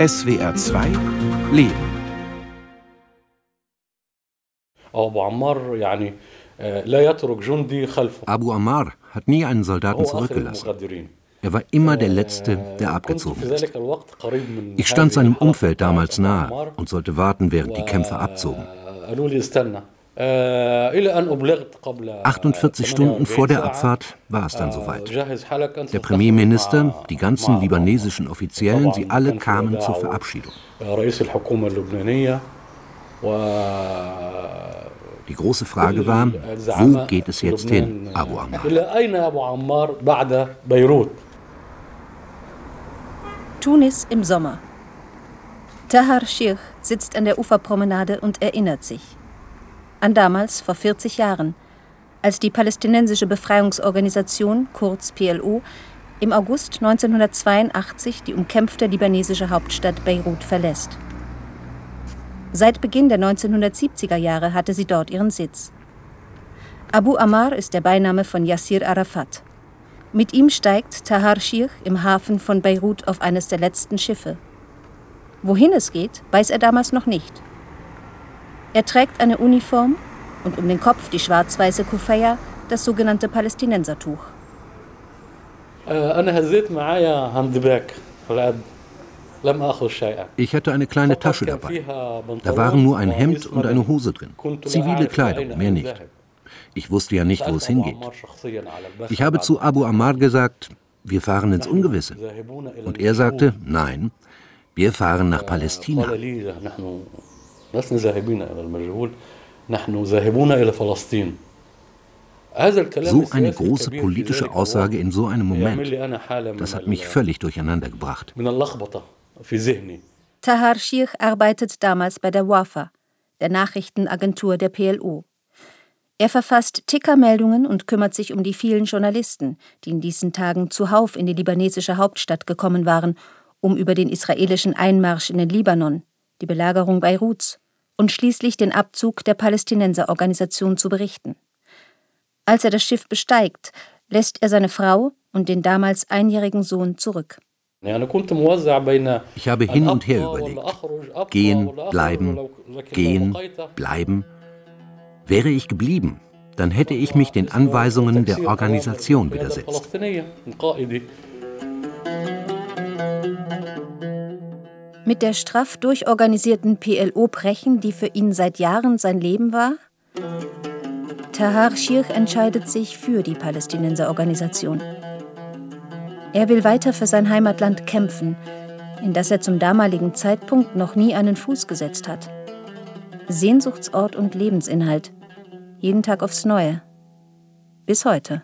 SWR 2 Leben Abu Ammar hat nie einen Soldaten zurückgelassen. Er war immer der Letzte, der abgezogen ist. Ich stand seinem Umfeld damals nahe und sollte warten, während die Kämpfer abzogen. 48 Stunden vor der Abfahrt war es dann soweit. Der Premierminister, die ganzen libanesischen Offiziellen, sie alle kamen zur Verabschiedung. Die große Frage war, wo geht es jetzt hin, Abu Ammar? Tunis im Sommer. Tahar Schirch sitzt an der Uferpromenade und erinnert sich. An damals, vor 40 Jahren, als die palästinensische Befreiungsorganisation, kurz PLO, im August 1982 die umkämpfte libanesische Hauptstadt Beirut verlässt. Seit Beginn der 1970er Jahre hatte sie dort ihren Sitz. Abu Ammar ist der Beiname von Yassir Arafat. Mit ihm steigt Tahar Shir im Hafen von Beirut auf eines der letzten Schiffe. Wohin es geht, weiß er damals noch nicht. Er trägt eine Uniform und um den Kopf die schwarz-weiße Kufaya, das sogenannte Palästinensertuch. Ich hatte eine kleine Tasche dabei. Da waren nur ein Hemd und eine Hose drin. Zivile Kleidung, mehr nicht. Ich wusste ja nicht, wo es hingeht. Ich habe zu Abu Ammar gesagt, wir fahren ins Ungewisse. Und er sagte, nein, wir fahren nach Palästina. قال لي نحن لسنا ذاهبين إلى المجهول نحن ذاهبون إلى فلسطين هذا الكلام So eine السياسي große الكبير في politische ذلك Aussage الوقت in so einem يعمل Moment, لي أنا حالة من das hat ال- mich völlig durcheinander gebracht. من اللخبطة في ذهني Tahar Shir arbeitet damals bei der WAFA, der Nachrichtenagentur der PLO. Er verfasst Tickermeldungen und kümmert sich um die vielen Journalisten, die in diesen Tagen zuhauf in die libanesische Hauptstadt gekommen waren, um über den israelischen Einmarsch in den Libanon, die Belagerung Beiruts und schließlich den Abzug der Palästinenserorganisation zu berichten. Als er das Schiff besteigt, lässt er seine Frau und den damals einjährigen Sohn zurück. Ich habe hin und her überlegt. Gehen, bleiben, gehen, bleiben. Wäre ich geblieben, dann hätte ich mich den Anweisungen der Organisation widersetzt. Mit der straff durchorganisierten PLO brechen, die für ihn seit Jahren sein Leben war? Tahar Shir entscheidet sich für die Palästinenserorganisation. Er will weiter für sein Heimatland kämpfen, in das er zum damaligen Zeitpunkt noch nie einen Fuß gesetzt hat. Sehnsuchtsort und Lebensinhalt. Jeden Tag aufs Neue. Bis heute.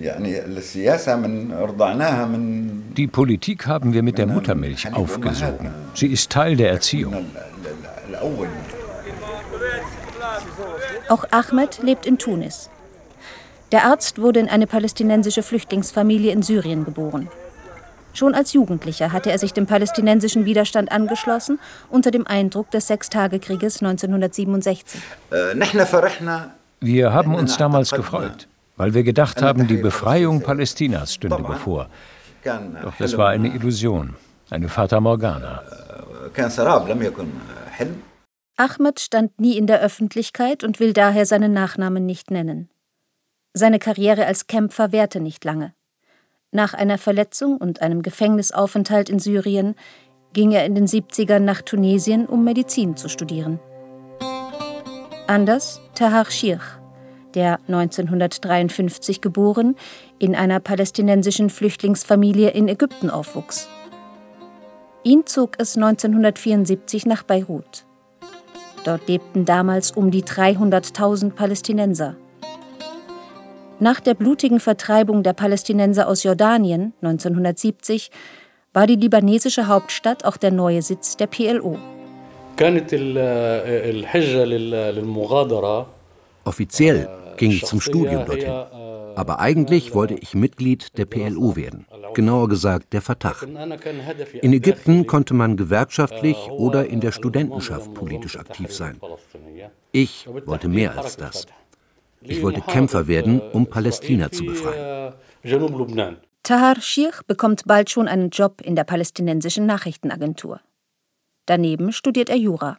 يعني السياسة من رضعناها من Die Politik haben wir mit der Muttermilch aufgesogen. Sie ist Teil der Erziehung. Auch Ahmed lebt in Tunis. Der Arzt wurde in eine palästinensische Flüchtlingsfamilie in Syrien geboren. Schon als Jugendlicher hatte er sich dem palästinensischen Widerstand angeschlossen, unter dem Eindruck des Sechstagekrieges 1967. Wir haben uns damals gefreut, weil wir gedacht haben, die Befreiung Palästinas stünde bevor. Doch das war eine Illusion, eine Fata Morgana. Ahmed stand nie in der Öffentlichkeit und will daher seinen Nachnamen nicht nennen. Seine Karriere als Kämpfer währte nicht lange. Nach einer Verletzung und einem Gefängnisaufenthalt in Syrien ging er in den 70ern nach Tunesien, um Medizin zu studieren. Anders Tahar Schirch, der 1953 geboren in einer palästinensischen Flüchtlingsfamilie in Ägypten aufwuchs. Ihn zog es 1974 nach Beirut. Dort lebten damals um die 300.000 Palästinenser. Nach der blutigen Vertreibung der Palästinenser aus Jordanien 1970 war die libanesische Hauptstadt auch der neue Sitz der PLO. كانت ال- الحجة لل- للمغادرة Offiziell ging ich zum Studium dorthin. Aber eigentlich wollte ich Mitglied der PLO werden, genauer gesagt der Fatah. In Ägypten konnte man gewerkschaftlich oder in der Studentenschaft politisch aktiv sein. Ich wollte mehr als das. Ich wollte Kämpfer werden, um Palästina zu befreien. Tahar Schirch bekommt bald schon einen Job in der palästinensischen Nachrichtenagentur. Daneben studiert er Jura.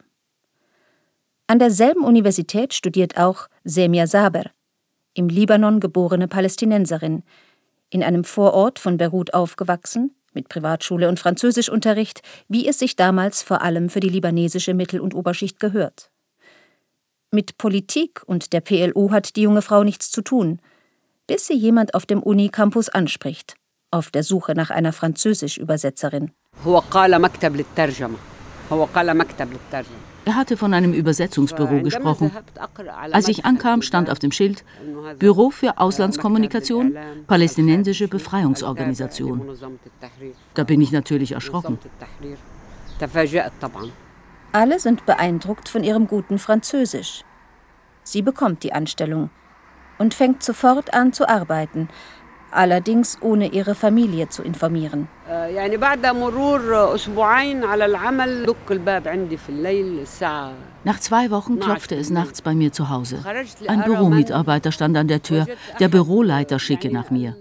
An derselben Universität studiert auch Semia Saber, im Libanon geborene Palästinenserin, in einem Vorort von Beirut aufgewachsen, mit Privatschule und Französischunterricht, wie es sich damals vor allem für die libanesische Mittel- und Oberschicht gehört. Mit Politik und der PLO hat die junge Frau nichts zu tun, bis sie jemand auf dem Unicampus anspricht, auf der Suche nach einer Französisch-Übersetzerin. Er hatte von einem Übersetzungsbüro gesprochen. Als ich ankam, stand auf dem Schild Büro für Auslandskommunikation, Palästinensische Befreiungsorganisation. Da bin ich natürlich erschrocken. Alle sind beeindruckt von ihrem guten Französisch. Sie bekommt die Anstellung und fängt sofort an zu arbeiten, allerdings ohne ihre Familie zu informieren. Nach zwei Wochen klopfte es nachts bei mir zu Hause. Ein Büromitarbeiter stand an der Tür. Der Büroleiter schicke nach mir.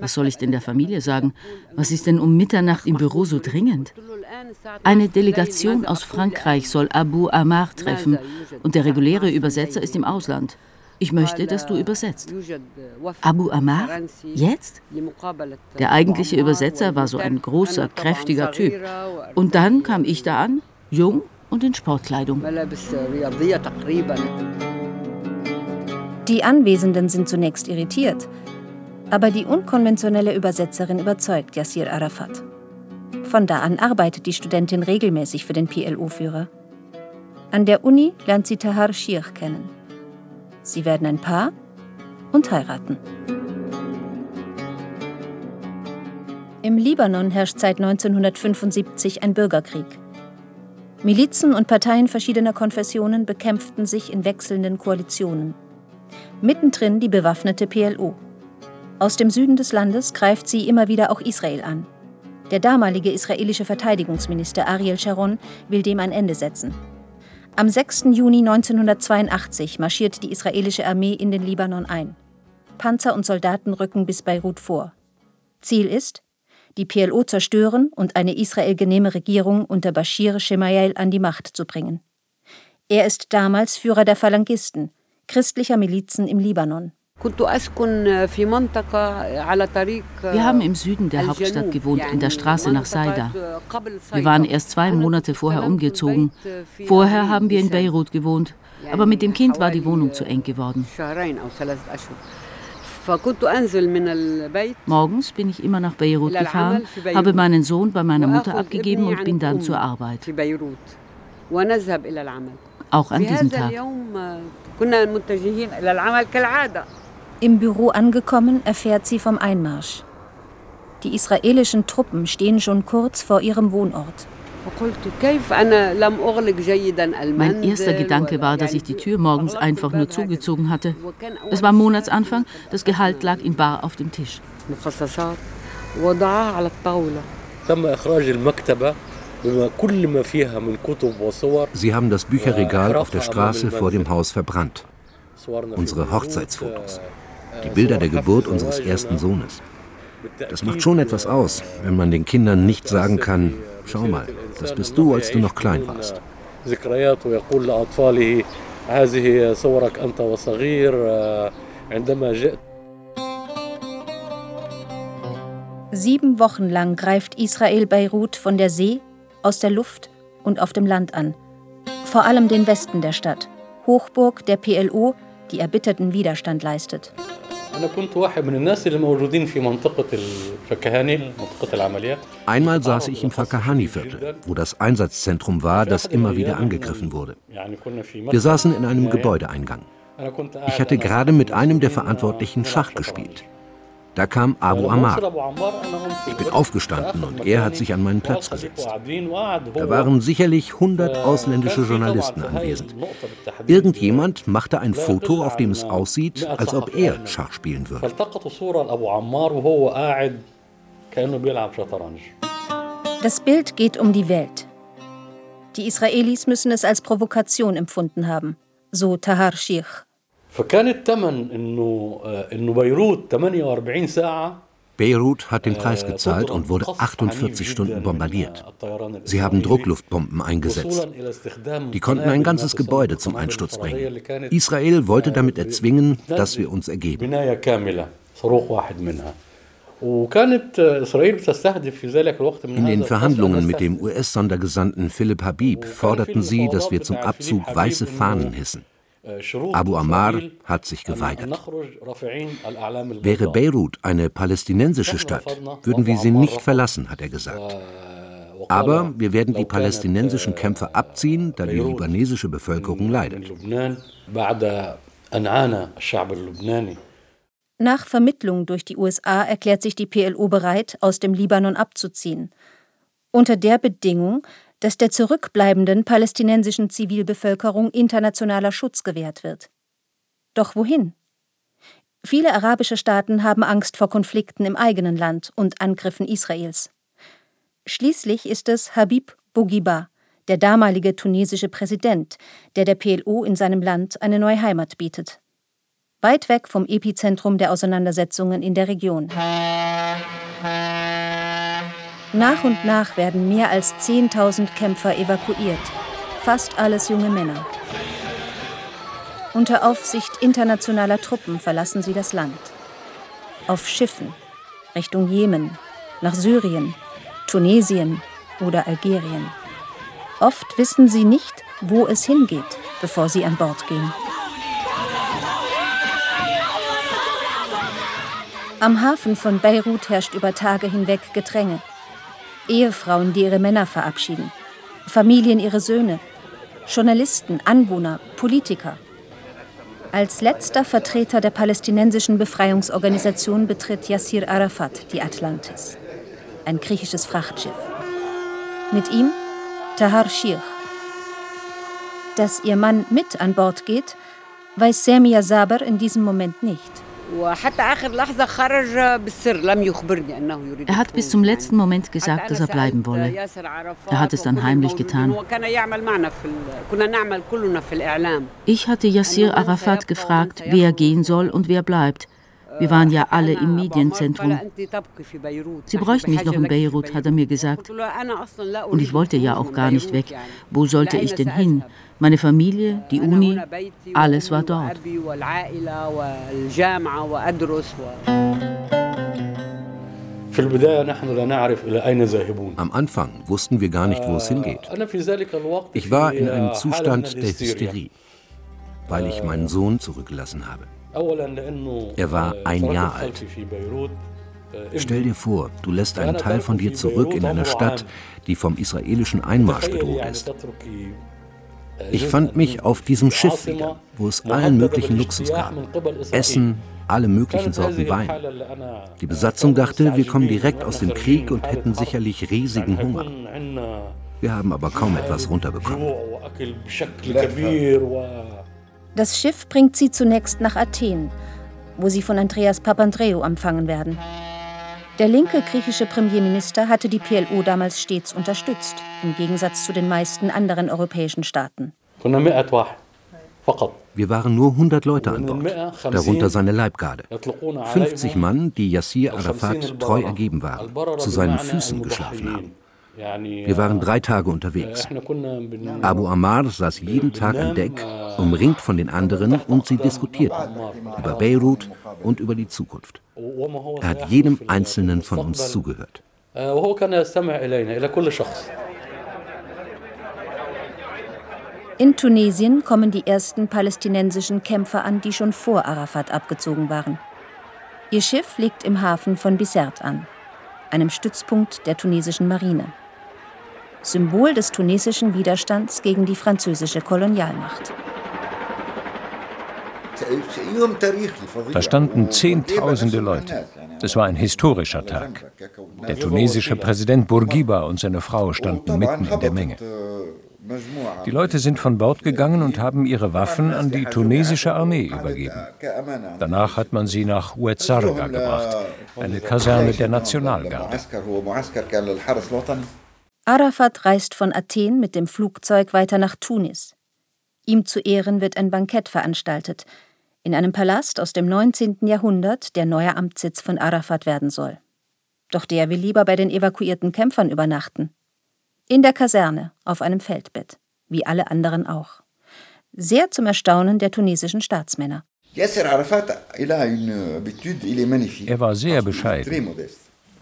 Was soll ich denn der Familie sagen? Was ist denn um Mitternacht im Büro so dringend? Eine Delegation aus Frankreich soll Abu Amar treffen und der reguläre Übersetzer ist im Ausland. Ich möchte, dass du übersetzt. Abu Amar? Jetzt? Der eigentliche Übersetzer war so ein großer, kräftiger Typ. Und dann kam ich da an, jung und in Sportkleidung. Die Anwesenden sind zunächst irritiert, aber die unkonventionelle Übersetzerin überzeugt Yassir Arafat. Von da an arbeitet die Studentin regelmäßig für den PLO-Führer. An der Uni lernt sie Tahar Shir kennen. Sie werden ein Paar und heiraten. Im Libanon herrscht seit 1975 ein Bürgerkrieg. Milizen und Parteien verschiedener Konfessionen bekämpften sich in wechselnden Koalitionen. Mittendrin die bewaffnete PLO. Aus dem Süden des Landes greift sie immer wieder auch Israel an. Der damalige israelische Verteidigungsminister Ariel Sharon will dem ein Ende setzen. Am 6. Juni 1982 marschiert die israelische Armee in den Libanon ein. Panzer und Soldaten rücken bis Beirut vor. Ziel ist, die PLO zerstören und eine israelgenehme Regierung unter Bashir Shemayel an die Macht zu bringen. Er ist damals Führer der Phalangisten, christlicher Milizen im Libanon. Wir haben im Süden der Hauptstadt gewohnt, in der Straße nach Saida. Wir waren erst zwei Monate vorher umgezogen. Vorher haben wir in Beirut gewohnt, aber mit dem Kind war die Wohnung zu eng geworden. Morgens bin ich immer nach Beirut gefahren, habe meinen Sohn bei meiner Mutter abgegeben und bin dann zur Arbeit. Auch an diesem Tag. Im Büro angekommen, erfährt sie vom Einmarsch. Die israelischen Truppen stehen schon kurz vor ihrem Wohnort. Mein erster Gedanke war, dass ich die Tür morgens einfach nur zugezogen hatte. Es war Monatsanfang, das Gehalt lag in bar auf dem Tisch. Sie haben das Bücherregal auf der Straße vor dem Haus verbrannt. Unsere Hochzeitsfotos. Die Bilder der Geburt unseres ersten Sohnes. Das macht schon etwas aus, wenn man den Kindern nicht sagen kann, schau mal, das bist du, als du noch klein warst. Sieben Wochen lang greift Israel Beirut von der See, aus der Luft und auf dem Land an. Vor allem den Westen der Stadt, Hochburg der PLO, die erbitterten Widerstand leistet. Einmal saß ich im Fakahani-Viertel, wo das Einsatzzentrum war, das immer wieder angegriffen wurde. Wir saßen in einem Gebäudeeingang. Ich hatte gerade mit einem der Verantwortlichen Schach gespielt. Da kam Abu Ammar. Ich bin aufgestanden und er hat sich an meinen Platz gesetzt. Da waren sicherlich 100 ausländische Journalisten anwesend. Irgendjemand machte ein Foto, auf dem es aussieht, als ob er Schach spielen würde. Das Bild geht um die Welt. Die Israelis müssen es als Provokation empfunden haben, so Tahar Shich. فكان الثمن انه انه بيروت 48 ساعه Beirut hat den Preis gezahlt und wurde 48 Stunden bombardiert. Sie haben Druckluftbomben eingesetzt. Die konnten ein ganzes Gebäude zum Einsturz bringen. Israel wollte damit erzwingen, dass wir uns ergeben. In den Verhandlungen mit dem US-Sondergesandten Philipp Habib forderten sie, dass wir zum Abzug weiße Fahnen hissen. Abu Ammar hat sich geweigert. Wäre Beirut eine palästinensische Stadt, würden wir sie nicht verlassen, hat er gesagt. Aber wir werden die palästinensischen Kämpfer abziehen, da die libanesische Bevölkerung leidet. Nach Vermittlung durch die USA erklärt sich die PLO bereit, aus dem Libanon abzuziehen. Unter der Bedingung, dass der zurückbleibenden palästinensischen Zivilbevölkerung internationaler Schutz gewährt wird. Doch wohin? Viele arabische Staaten haben Angst vor Konflikten im eigenen Land und Angriffen Israels. Schließlich ist es Habib Bourguiba, der damalige tunesische Präsident, der der PLO in seinem Land eine neue Heimat bietet. Weit weg vom Epizentrum der Auseinandersetzungen in der Region. Nach und nach werden mehr als 10.000 Kämpfer evakuiert, fast alles junge Männer. Unter Aufsicht internationaler Truppen verlassen sie das Land. Auf Schiffen, Richtung Jemen, nach Syrien, Tunesien oder Algerien. Oft wissen sie nicht, wo es hingeht, bevor sie an Bord gehen. Am Hafen von Beirut herrscht über Tage hinweg Gedränge. Ehefrauen, die ihre Männer verabschieden, Familien ihre Söhne, Journalisten, Anwohner, Politiker. Als letzter Vertreter der palästinensischen Befreiungsorganisation betritt Yassir Arafat die Atlantis, ein griechisches Frachtschiff. Mit ihm Tahar Shir. Dass ihr Mann mit an Bord geht, weiß Semia Saber in diesem Moment nicht. Er hat bis zum letzten Moment gesagt, dass er bleiben wolle. Er hat es dann heimlich getan. Ich hatte Yassir Arafat gefragt, wer gehen soll und wer bleibt. Wir waren ja alle im Medienzentrum. Sie bräuchten mich noch in Beirut, hat er mir gesagt. Und ich wollte ja auch gar nicht weg. Wo sollte ich denn hin? Meine Familie, die Uni, alles war dort. Am Anfang wussten wir gar nicht, wo es hingeht. Ich war in einem Zustand der Hysterie, weil ich meinen Sohn zurückgelassen habe. Er war ein Jahr alt. Stell dir vor, du lässt einen Teil von dir zurück in einer Stadt, die vom israelischen Einmarsch bedroht ist. Ich fand mich auf diesem Schiff wieder, wo es allen möglichen Luxus gab. Essen, alle möglichen Sorten Wein. Die Besatzung dachte, wir kommen direkt aus dem Krieg und hätten sicherlich riesigen Hunger. Wir haben aber kaum etwas runterbekommen. Das Schiff bringt sie zunächst nach Athen, wo sie von Andreas Papandreou empfangen werden. Der linke griechische Premierminister hatte die PLO damals stets unterstützt, im Gegensatz zu den meisten anderen europäischen Staaten. Wir waren nur 100 Leute an Bord, darunter seine Leibgarde. 50 Mann, die Yassir Arafat treu ergeben waren, zu seinen Füßen geschlafen haben. Wir waren drei Tage unterwegs. Abu Ammar saß jeden Tag an Deck, umringt von den anderen und sie diskutierten über Beirut und über die Zukunft. Er hat jedem Einzelnen von uns zugehört. In Tunesien kommen die ersten palästinensischen Kämpfer an, die schon vor Arafat abgezogen waren. Ihr Schiff liegt im Hafen von Bizerte an, einem Stützpunkt der tunesischen Marine. Symbol des tunesischen Widerstands gegen die französische Kolonialmacht. Da standen Zehntausende Leute. Es war ein historischer Tag. Der tunesische Präsident Bourguiba und seine Frau standen mitten in der Menge. Die Leute sind von Bord gegangen und haben ihre Waffen an die tunesische Armee übergeben. Danach hat man sie nach Ouezzarga gebracht, eine Kaserne der Nationalgarde. Arafat reist von Athen mit dem Flugzeug weiter nach Tunis. Ihm zu Ehren wird ein Bankett veranstaltet, in einem Palast aus dem 19. Jahrhundert, der neuer Amtssitz von Arafat werden soll. Doch der will lieber bei den evakuierten Kämpfern übernachten. In der Kaserne, auf einem Feldbett, wie alle anderen auch. Sehr zum Erstaunen der tunesischen Staatsmänner. Er war sehr bescheiden.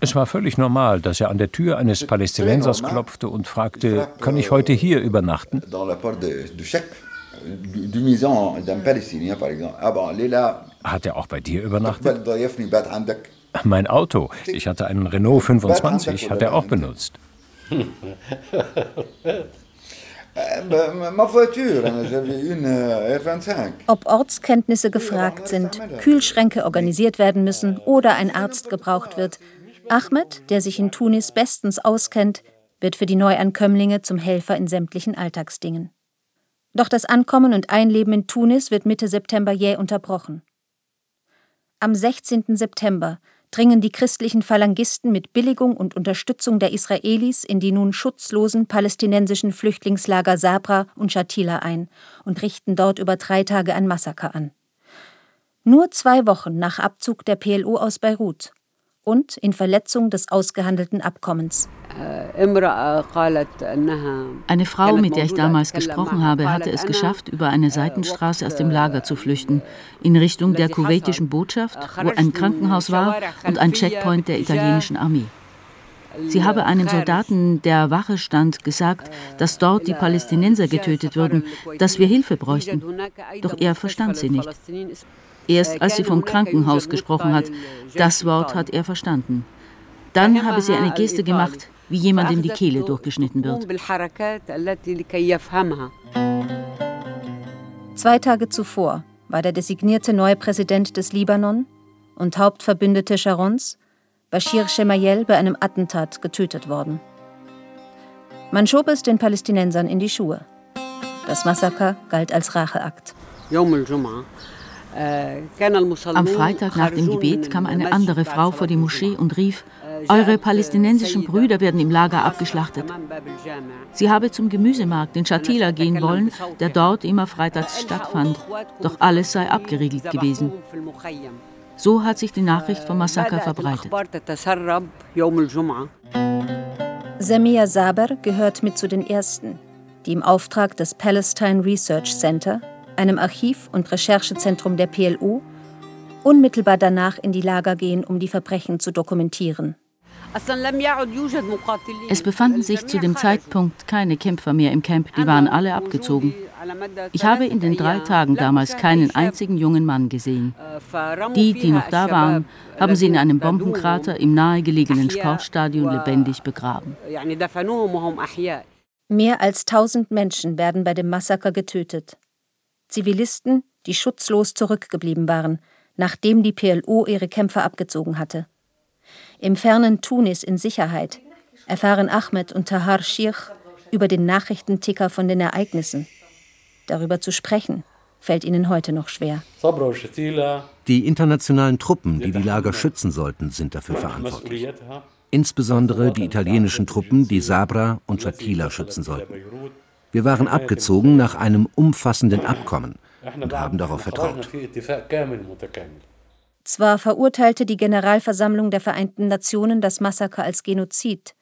Es war völlig normal, dass er an der Tür eines Palästinensers klopfte und fragte, kann ich heute hier übernachten? Hat er auch bei dir übernachtet? Mein Auto, ich hatte einen Renault 25, hat er auch benutzt. Ob Ortskenntnisse gefragt sind, Kühlschränke organisiert werden müssen oder ein Arzt gebraucht wird, Ahmed, der sich in Tunis bestens auskennt, wird für die Neuankömmlinge zum Helfer in sämtlichen Alltagsdingen. Doch das Ankommen und Einleben in Tunis wird Mitte September jäh unterbrochen. Am 16. September dringen die christlichen Phalangisten mit Billigung und Unterstützung der Israelis in die nun schutzlosen palästinensischen Flüchtlingslager Sabra und Shatila ein und richten dort über drei Tage ein Massaker an. Nur zwei Wochen nach Abzug der PLO aus Beirut und in Verletzung des ausgehandelten Abkommens. Eine Frau, mit der ich damals gesprochen habe, hatte es geschafft, über eine Seitenstraße aus dem Lager zu flüchten, in Richtung der kuwaitischen Botschaft, wo ein Krankenhaus war und ein Checkpoint der italienischen Armee. Sie habe einem Soldaten, der Wache stand, gesagt, dass dort die Palästinenser getötet würden, dass wir Hilfe bräuchten. Doch er verstand sie nicht. Erst als sie vom Krankenhaus gesprochen hat, das Wort hat er verstanden. Dann habe sie eine Geste gemacht, wie jemandem die Kehle durchgeschnitten wird. Zwei Tage zuvor war der designierte neue Präsident des Libanon und Hauptverbündete Sharons, Bashir Shemayel, bei einem Attentat getötet worden. Man schob es den Palästinensern in die Schuhe. Das Massaker galt als Racheakt. Am Freitag nach dem Gebet kam eine andere Frau vor die Moschee und rief, eure palästinensischen Brüder werden im Lager abgeschlachtet. Sie habe zum Gemüsemarkt in Shatila gehen wollen, der dort immer freitags stattfand, doch alles sei abgeriegelt gewesen. So hat sich die Nachricht vom Massaker verbreitet. Samia Saber gehört mit zu den ersten, die im Auftrag des Palestine Research Center einem Archiv- und Recherchezentrum der PLO, unmittelbar danach in die Lager gehen, um die Verbrechen zu dokumentieren. Es befanden sich zu dem Zeitpunkt keine Kämpfer mehr im Camp, die waren alle abgezogen. Ich habe in den drei Tagen damals keinen einzigen jungen Mann gesehen. Die, die noch da waren, haben sie in einem Bombenkrater im nahegelegenen Sportstadion lebendig begraben. Mehr als 1000 Menschen werden bei dem Massaker getötet. Zivilisten, die schutzlos zurückgeblieben waren, nachdem die PLO ihre Kämpfer abgezogen hatte. Im fernen Tunis in Sicherheit erfahren Ahmed und Tahar Shir über den Nachrichtenticker von den Ereignissen. Darüber zu sprechen, fällt ihnen heute noch schwer. Die internationalen Truppen, die die Lager schützen sollten, sind dafür verantwortlich. Insbesondere die italienischen Truppen, die Sabra und Shatila schützen sollten. Wir waren abgezogen nach einem umfassenden Abkommen und haben darauf vertraut. Zwar verurteilte die Generalversammlung der Vereinten Nationen das Massaker als Genozid,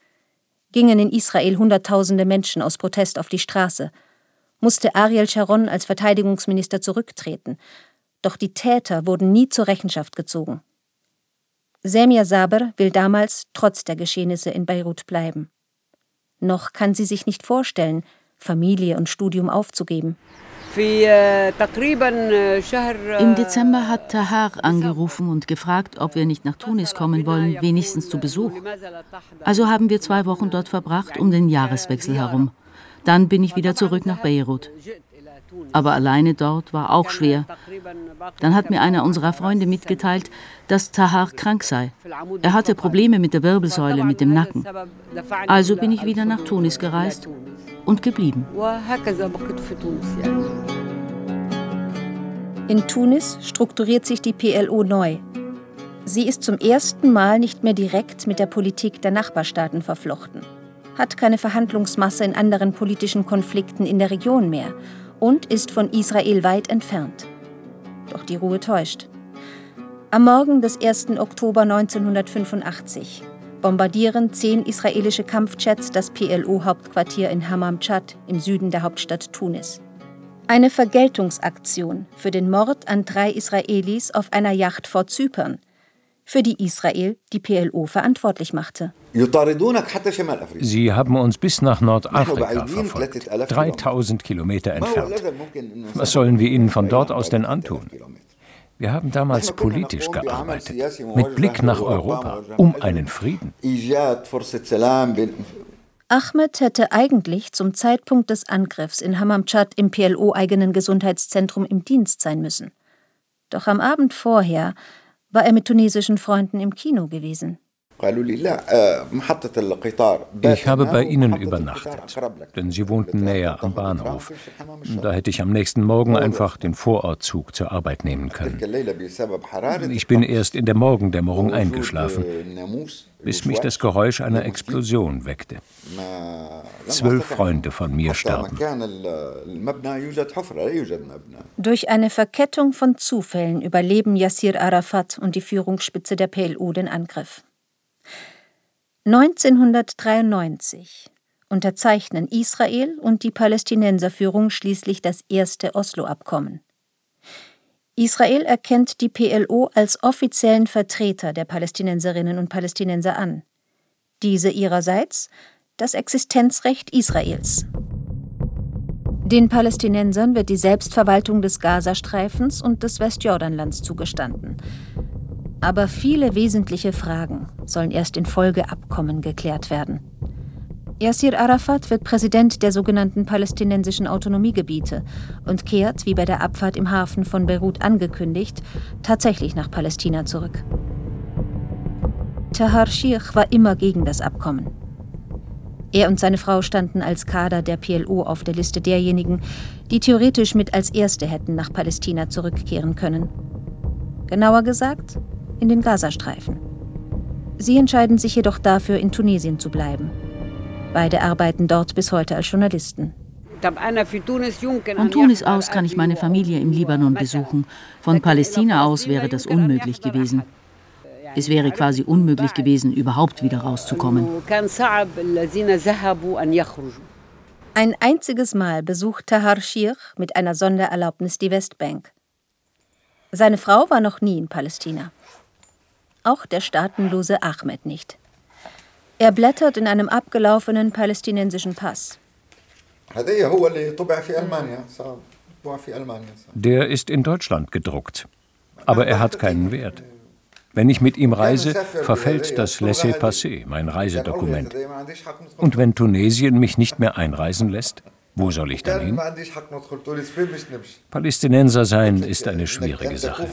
gingen in Israel Hunderttausende Menschen aus Protest auf die Straße, musste Ariel Sharon als Verteidigungsminister zurücktreten, doch die Täter wurden nie zur Rechenschaft gezogen. Semir Saber will damals trotz der Geschehnisse in Beirut bleiben. Noch kann sie sich nicht vorstellen, Familie und Studium aufzugeben. Im Dezember hat Tahar angerufen und gefragt, ob wir nicht nach Tunis kommen wollen, wenigstens zu Besuch. Also haben wir zwei Wochen dort verbracht, um den Jahreswechsel herum. Dann bin ich wieder zurück nach Beirut. Aber alleine dort war auch schwer. Dann hat mir einer unserer Freunde mitgeteilt, dass Tahar krank sei. Er hatte Probleme mit der Wirbelsäule, mit dem Nacken. Also bin ich wieder nach Tunis gereist und geblieben. In Tunis strukturiert sich die PLO neu. Sie ist zum ersten Mal nicht mehr direkt mit der Politik der Nachbarstaaten verflochten, hat keine Verhandlungsmasse in anderen politischen Konflikten in der Region mehr und ist von Israel weit entfernt. Doch die Ruhe täuscht. Am Morgen des 1. Oktober 1985 bombardieren zehn israelische Kampfjets das PLO-Hauptquartier in Hammam-Chad im Süden der Hauptstadt Tunis. Eine Vergeltungsaktion für den Mord an drei Israelis auf einer Yacht vor Zypern, für die Israel die PLO verantwortlich machte. Sie haben uns bis nach Nordafrika verfolgt, 3000 Kilometer entfernt. Was sollen wir ihnen von dort aus denn antun? Wir haben damals politisch gearbeitet, mit Blick nach Europa, um einen Frieden. Ahmed hätte eigentlich zum Zeitpunkt des Angriffs in Hammamchat im PLO-eigenen Gesundheitszentrum im Dienst sein müssen. Doch am Abend vorher war er mit tunesischen Freunden im Kino gewesen. Ich habe bei ihnen übernachtet, denn sie wohnten näher am Bahnhof. Da hätte ich am nächsten Morgen einfach den Vorortzug zur Arbeit nehmen können. Ich bin erst in der Morgendämmerung eingeschlafen, bis mich das Geräusch einer Explosion weckte. Zwölf Freunde von mir starben. Durch eine Verkettung von Zufällen überleben Yassir Arafat und die Führungsspitze der PLO den Angriff. 1993 unterzeichnen Israel und die Palästinenserführung schließlich das erste Oslo-Abkommen. Israel erkennt die PLO als offiziellen Vertreter der Palästinenserinnen und Palästinenser an. Diese ihrerseits das Existenzrecht Israels. Den Palästinensern wird die Selbstverwaltung des Gazastreifens und des Westjordanlands zugestanden. Aber viele wesentliche Fragen sollen erst in Folgeabkommen geklärt werden. Yassir Arafat wird Präsident der sogenannten palästinensischen Autonomiegebiete und kehrt, wie bei der Abfahrt im Hafen von Beirut angekündigt, tatsächlich nach Palästina zurück. Tahar Shir war immer gegen das Abkommen. Er und seine Frau standen als Kader der PLO auf der Liste derjenigen, die theoretisch mit als Erste hätten nach Palästina zurückkehren können. Genauer gesagt, in den Gazastreifen. Sie entscheiden sich jedoch dafür, in Tunesien zu bleiben. Beide arbeiten dort bis heute als Journalisten. Von Tunis aus kann ich meine Familie im Libanon besuchen. Von Palästina aus wäre das unmöglich gewesen. Es wäre quasi unmöglich gewesen, überhaupt wieder rauszukommen. Ein einziges Mal besucht Tahar Shir mit einer Sondererlaubnis die Westbank. Seine Frau war noch nie in Palästina auch der staatenlose Ahmed nicht. Er blättert in einem abgelaufenen palästinensischen Pass. Der ist in Deutschland gedruckt, aber er hat keinen Wert. Wenn ich mit ihm reise, verfällt das Laissez-passer, mein Reisedokument. Und wenn Tunesien mich nicht mehr einreisen lässt, wo soll ich dann hin? Palästinenser sein ist eine schwierige Sache.